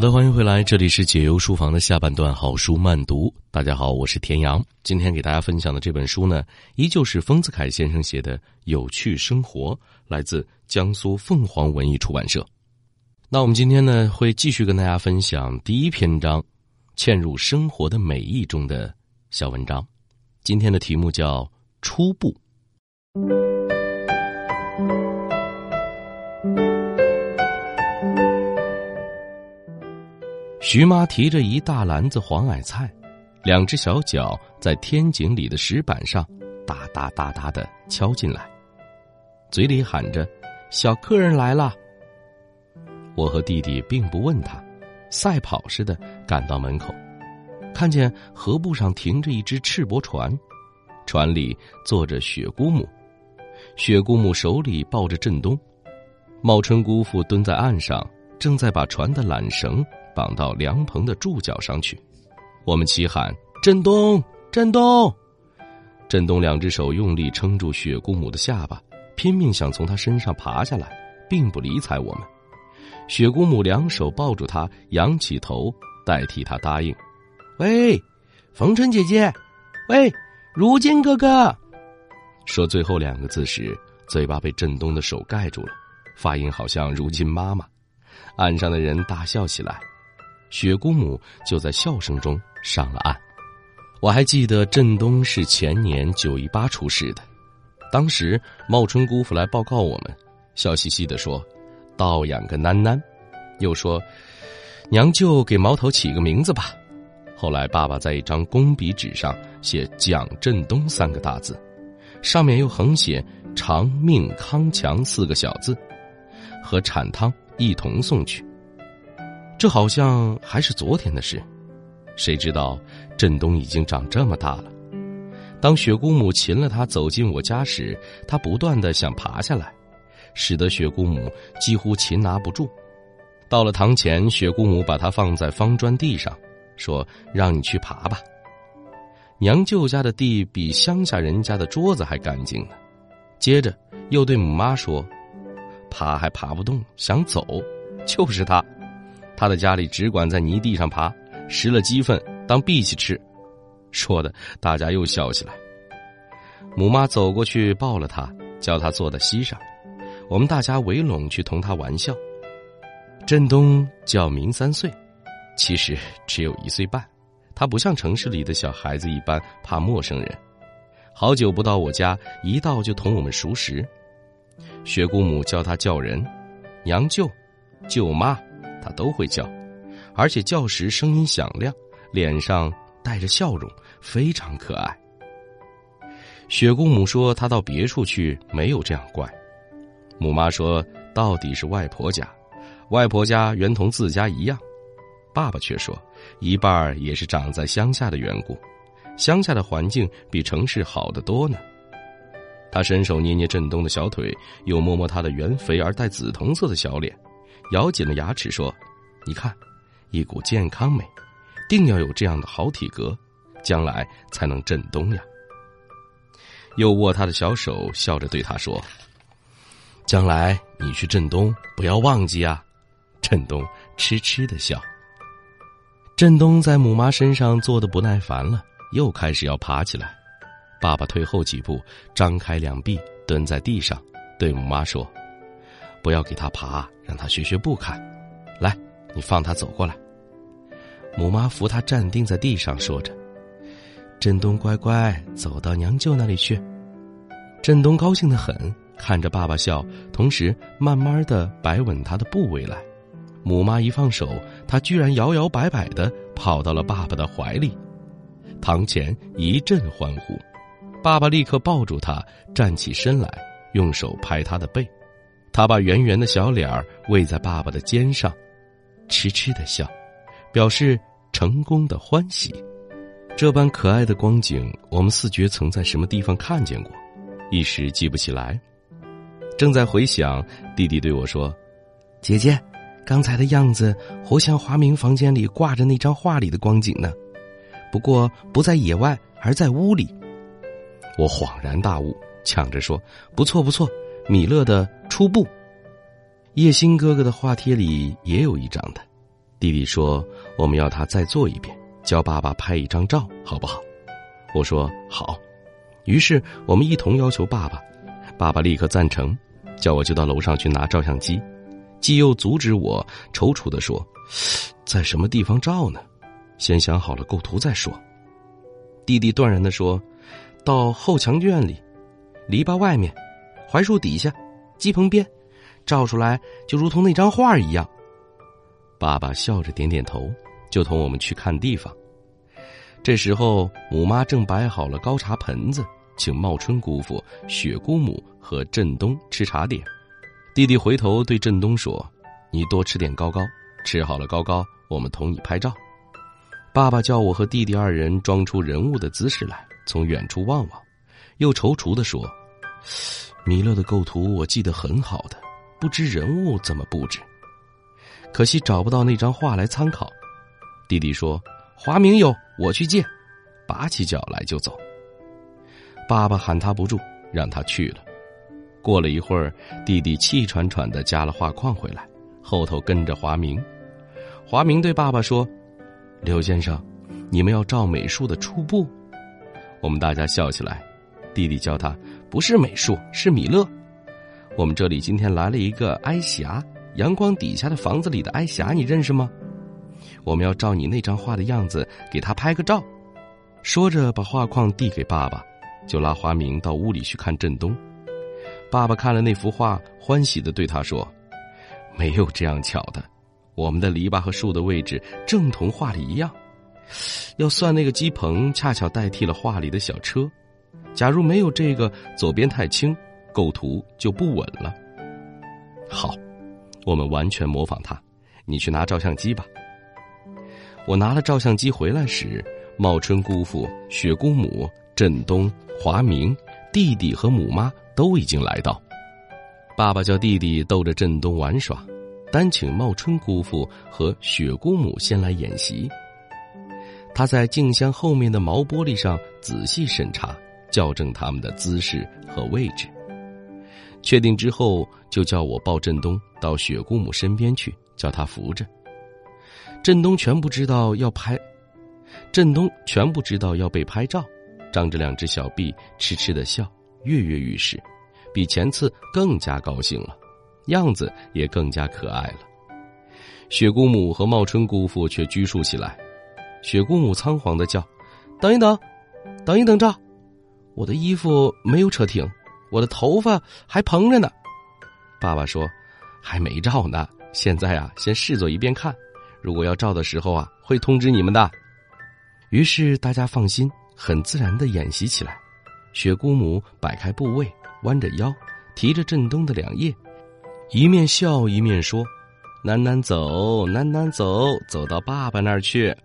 好的，欢迎回来，这里是解忧书房的下半段好书慢读。大家好，我是田阳。今天给大家分享的这本书呢，依旧是丰子恺先生写的《有趣生活》，来自江苏凤凰文艺出版社。那我们今天呢，会继续跟大家分享第一篇章“嵌入生活的美意”中的小文章。今天的题目叫《初步》。徐妈提着一大篮子黄矮菜，两只小脚在天井里的石板上哒哒哒哒的敲进来，嘴里喊着：“小客人来了。”我和弟弟并不问他，赛跑似的赶到门口，看见河埠上停着一只赤膊船，船里坐着雪姑母，雪姑母手里抱着振东，茂春姑父蹲在岸上，正在把船的缆绳。绑到凉棚的柱脚上去，我们齐喊：“振东，振东！”振东两只手用力撑住雪姑母的下巴，拼命想从她身上爬下来，并不理睬我们。雪姑母两手抱住他，仰起头代替他答应：“喂，冯春姐姐，喂，如今哥哥。”说最后两个字时，嘴巴被振东的手盖住了，发音好像“如今妈妈”。岸上的人大笑起来。雪姑母就在笑声中上了岸。我还记得振东是前年九一八出事的，当时茂春姑父来报告我们，笑嘻嘻的说：“倒养个囡囡。”又说：“娘舅给毛头起个名字吧。”后来爸爸在一张工笔纸上写“蒋振东”三个大字，上面又横写“长命康强”四个小字，和产汤一同送去。这好像还是昨天的事，谁知道振东已经长这么大了。当雪姑母擒了他走进我家时，他不断的想爬下来，使得雪姑母几乎擒拿不住。到了堂前，雪姑母把他放在方砖地上，说：“让你去爬吧。”娘舅家的地比乡下人家的桌子还干净呢。接着又对母妈说：“爬还爬不动，想走，就是他。”他的家里只管在泥地上爬，拾了鸡粪当荸荠吃，说的大家又笑起来。母妈走过去抱了他，叫他坐在膝上，我们大家围拢去同他玩笑。振东叫明三岁，其实只有一岁半，他不像城市里的小孩子一般怕陌生人，好久不到我家，一到就同我们熟识。雪姑母教他叫人，娘舅、舅妈。他都会叫，而且叫时声音响亮，脸上带着笑容，非常可爱。雪姑母说：“她到别处去没有这样怪。”母妈说：“到底是外婆家，外婆家原同自家一样。”爸爸却说：“一半也是长在乡下的缘故，乡下的环境比城市好得多呢。”他伸手捏捏振东的小腿，又摸摸他的圆肥而带紫铜色的小脸。咬紧了牙齿说：“你看，一股健康美，定要有这样的好体格，将来才能振东呀。”又握他的小手，笑着对他说：“将来你去振东，不要忘记啊。”振东痴痴的笑。振东在母妈身上坐的不耐烦了，又开始要爬起来。爸爸退后几步，张开两臂，蹲在地上，对母妈说。不要给他爬，让他学学步看。来，你放他走过来。母妈扶他站定在地上，说着：“振东乖乖，走到娘舅那里去。”振东高兴的很，看着爸爸笑，同时慢慢的摆稳他的部位来。母妈一放手，他居然摇摇摆摆的跑到了爸爸的怀里。堂前一阵欢呼，爸爸立刻抱住他，站起身来，用手拍他的背。他把圆圆的小脸儿偎在爸爸的肩上，痴痴的笑，表示成功的欢喜。这般可爱的光景，我们似觉曾在什么地方看见过，一时记不起来。正在回想，弟弟对我说：“姐姐，刚才的样子，活像华明房间里挂着那张画里的光景呢。不过不在野外，而在屋里。”我恍然大悟，抢着说：“不错，不错。”米勒的初步，叶星哥哥的画帖里也有一张的。弟弟说：“我们要他再做一遍，教爸爸拍一张照，好不好？”我说：“好。”于是我们一同要求爸爸，爸爸立刻赞成，叫我就到楼上去拿照相机。既又阻止我，踌躇的说：“在什么地方照呢？先想好了构图再说。”弟弟断然的说：“到后墙院里，篱笆外面，槐树底下，鸡棚边，照出来就如同那张画一样。”爸爸笑着点点头，就同我们去看地方。这时候，母妈正摆好了高茶盆子，请茂春姑父、雪姑母和振东吃茶点。弟弟回头对振东说：“你多吃点糕糕，吃好了糕糕，我们同你拍照。”爸爸叫我和弟弟二人装出人物的姿势来，从远处望望，又踌躇的说：“弥勒的构图我记得很好的，不知人物怎么布置。可惜找不到那张画来参考。”弟弟说。华明有，我去借，拔起脚来就走。爸爸喊他不住，让他去了。过了一会儿，弟弟气喘喘的加了画框回来，后头跟着华明。华明对爸爸说：“刘先生，你们要照美术的初步。”我们大家笑起来。弟弟叫他：“不是美术，是米勒。我们这里今天来了一个哀霞，阳光底下的房子里的哀霞，你认识吗？”我们要照你那张画的样子给他拍个照，说着把画框递给爸爸，就拉华明到屋里去看振东。爸爸看了那幅画，欢喜的对他说：“没有这样巧的，我们的篱笆和树的位置正同画里一样。要算那个鸡棚，恰巧代替了画里的小车。假如没有这个，左边太轻，构图就不稳了。好，我们完全模仿他。你去拿照相机吧。”我拿了照相机回来时，茂春姑父、雪姑母、振东、华明、弟弟和母妈都已经来到。爸爸叫弟弟逗着振东玩耍，单请茂春姑父和雪姑母先来演习。他在镜箱后面的毛玻璃上仔细审查，校正他们的姿势和位置。确定之后，就叫我抱振东到雪姑母身边去，叫他扶着。振东全不知道要拍，振东全不知道要被拍照，张着两只小臂，痴痴的笑，跃跃欲试，比前次更加高兴了，样子也更加可爱了。雪姑母和茂春姑父却拘束起来，雪姑母仓皇的叫：“等一等，等一等，照！我的衣服没有扯停，我的头发还蓬着呢。”爸爸说：“还没照呢，现在啊，先试做一遍看。”如果要照的时候啊，会通知你们的。于是大家放心，很自然的演习起来。雪姑母摆开部位，弯着腰，提着振东的两叶，一面笑一面说：“楠楠走，楠楠走，走到爸爸那儿去。”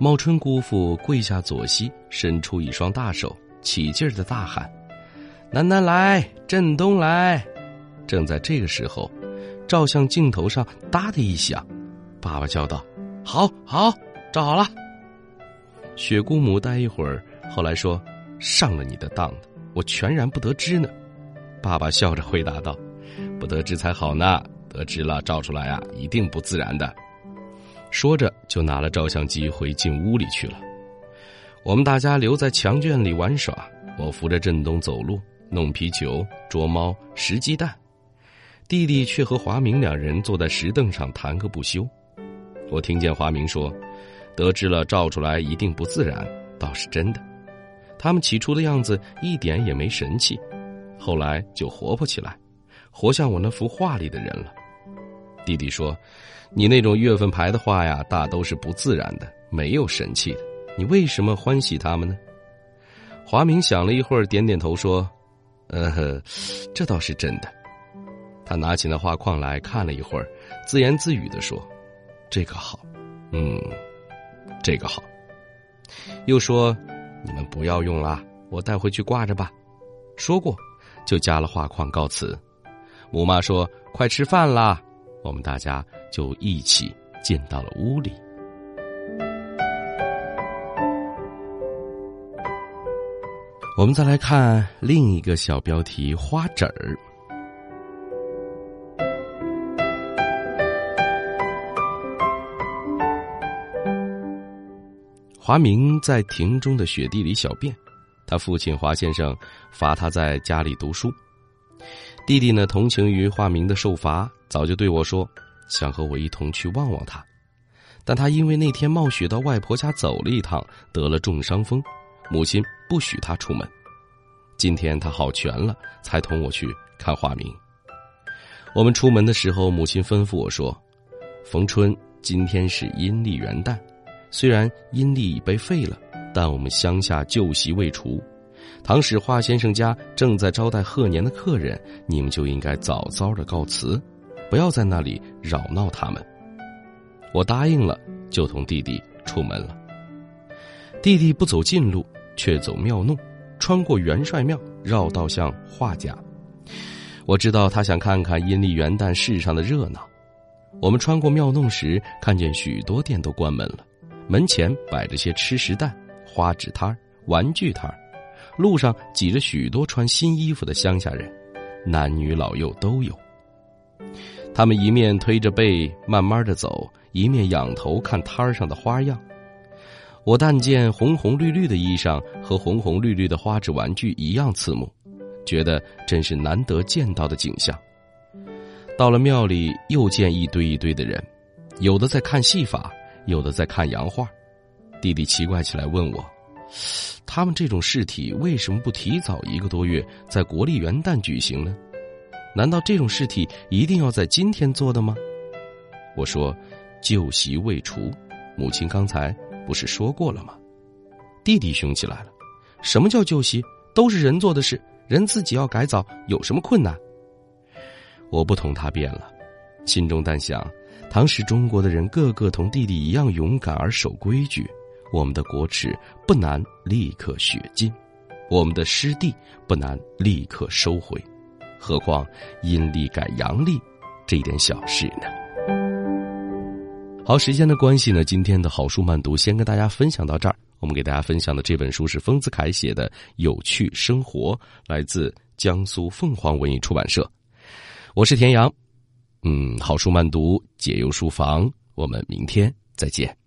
茂春姑父跪下左膝，伸出一双大手，起劲儿的大喊：“楠楠来，振东来！”正在这个时候，照相镜头上“哒”的一响。爸爸叫道：“好好，照好了。”雪姑母待一会儿，后来说：“上了你的当，我全然不得知呢。”爸爸笑着回答道：“不得知才好呢，得知了照出来啊，一定不自然的。”说着，就拿了照相机回进屋里去了。我们大家留在墙圈里玩耍，我扶着振东走路，弄皮球、捉猫、拾鸡蛋，弟弟却和华明两人坐在石凳上谈个不休。我听见华明说：“得知了照出来一定不自然，倒是真的。他们起初的样子一点也没神气，后来就活泼起来，活像我那幅画里的人了。”弟弟说：“你那种月份牌的画呀，大都是不自然的，没有神气的。你为什么欢喜他们呢？”华明想了一会儿，点点头说：“呃，这倒是真的。”他拿起那画框来看了一会儿，自言自语的说。这个好，嗯，这个好。又说：“你们不要用啦，我带回去挂着吧。”说过，就加了画框告辞。母妈说：“快吃饭啦！”我们大家就一起进到了屋里。我们再来看另一个小标题花籽儿。华明在庭中的雪地里小便他父亲华先生罚他在家里读书。弟弟呢，同情于华明的受罚，早就对我说，想和我一同去望望他。但他因为那天冒雪到外婆家走了一趟，得了重伤风，母亲不许他出门。今天他好全了，才同我去看化名。我们出门的时候，母亲吩咐我说：“逢春，今天是阴历元旦。”虽然阴历已被废了，但我们乡下旧习未除。唐使华先生家正在招待贺年的客人，你们就应该早早的告辞，不要在那里扰闹他们。我答应了，就同弟弟出门了。弟弟不走近路，却走庙弄，穿过元帅庙，绕道向华家。我知道他想看看阴历元旦市上的热闹。我们穿过庙弄时，看见许多店都关门了。门前摆着些吃食担、花纸摊玩具摊路上挤着许多穿新衣服的乡下人，男女老幼都有。他们一面推着背慢慢的走，一面仰头看摊儿上的花样。我但见红红绿绿的衣裳和红红绿绿的花纸玩具一样刺目，觉得真是难得见到的景象。到了庙里，又见一堆一堆的人，有的在看戏法。有的在看洋画，弟弟奇怪起来，问我：“他们这种试体为什么不提早一个多月在国历元旦举行呢？难道这种试体一定要在今天做的吗？”我说：“旧习未除，母亲刚才不是说过了吗？”弟弟凶起来了：“什么叫旧习？都是人做的事，人自己要改造，有什么困难？”我不同他辩了，心中但想。当时中国的人个个同弟弟一样勇敢而守规矩，我们的国耻不难立刻雪尽，我们的失地不难立刻收回，何况阴历改阳历这一点小事呢？好，时间的关系呢，今天的好书慢读先跟大家分享到这儿。我们给大家分享的这本书是丰子恺写的《有趣生活》，来自江苏凤凰文艺出版社。我是田阳。嗯，好书慢读，解忧书房，我们明天再见。